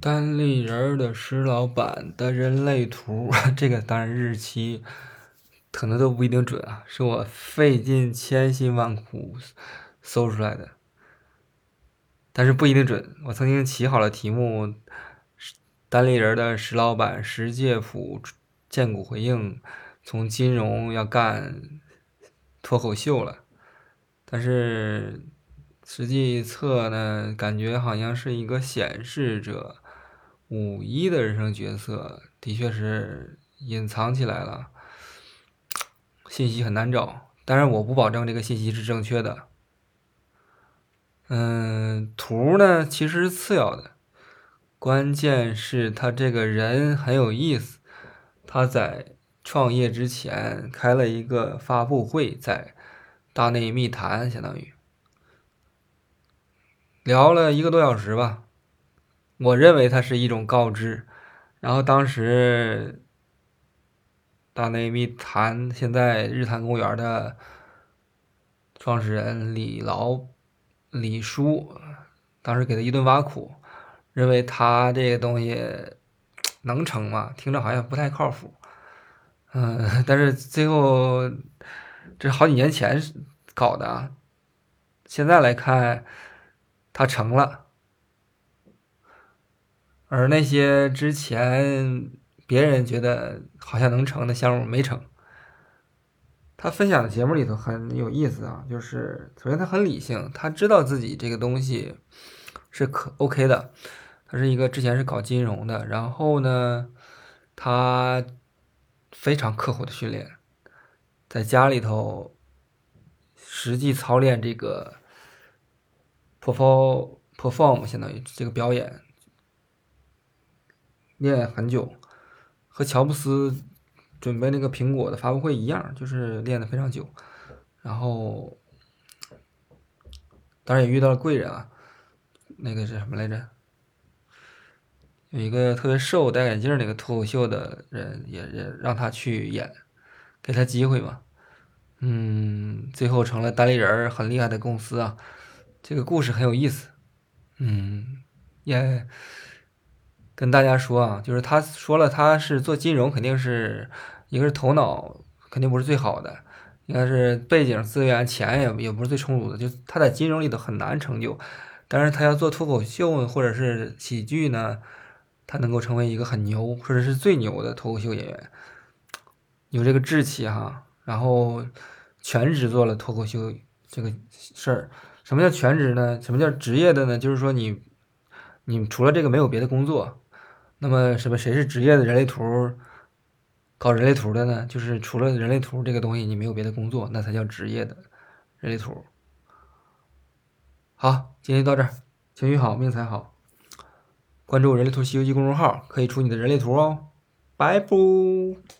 单立人的石老板的人类图，这个当然日期可能都不一定准啊，是我费尽千辛万苦搜出来的，但是不一定准。我曾经起好了题目，单立人的石老板石介甫荐股回应，从金融要干脱口秀了，但是实际测呢，感觉好像是一个显示者。五一的人生角色的确是隐藏起来了，信息很难找。但是我不保证这个信息是正确的。嗯，图呢其实是次要的，关键是他这个人很有意思。他在创业之前开了一个发布会，在大内密谈，相当于聊了一个多小时吧。我认为它是一种告知，然后当时大内密谈现在日坛公园的创始人李老李叔，当时给他一顿挖苦，认为他这个东西能成吗？听着好像不太靠谱。嗯，但是最后这好几年前搞的啊，现在来看他成了。而那些之前别人觉得好像能成的项目没成，他分享的节目里头很有意思啊，就是首先他很理性，他知道自己这个东西是可 OK 的，他是一个之前是搞金融的，然后呢，他非常刻苦的训练，在家里头实际操练这个 perform perform 相当于这个表演。练很久，和乔布斯准备那个苹果的发布会一样，就是练的非常久。然后，当然也遇到了贵人啊，那个是什么来着？有一个特别瘦、戴眼镜那个脱口秀的人，也也让他去演，给他机会嘛。嗯，最后成了单立人很厉害的公司啊。这个故事很有意思。嗯，也。跟大家说啊，就是他说了，他是做金融，肯定是一个是头脑肯定不是最好的，应该是背景资源钱也也不是最充足的，就他在金融里头很难成就。但是他要做脱口秀或者是喜剧呢，他能够成为一个很牛或者是最牛的脱口秀演员，有这个志气哈。然后全职做了脱口秀这个事儿，什么叫全职呢？什么叫职业的呢？就是说你你除了这个没有别的工作。那么什么？谁是职业的人类图搞人类图的呢？就是除了人类图这个东西，你没有别的工作，那才叫职业的人类图。好，今天到这儿，情绪好，命才好。关注人类图西游记公众号，可以出你的人类图哦。拜拜。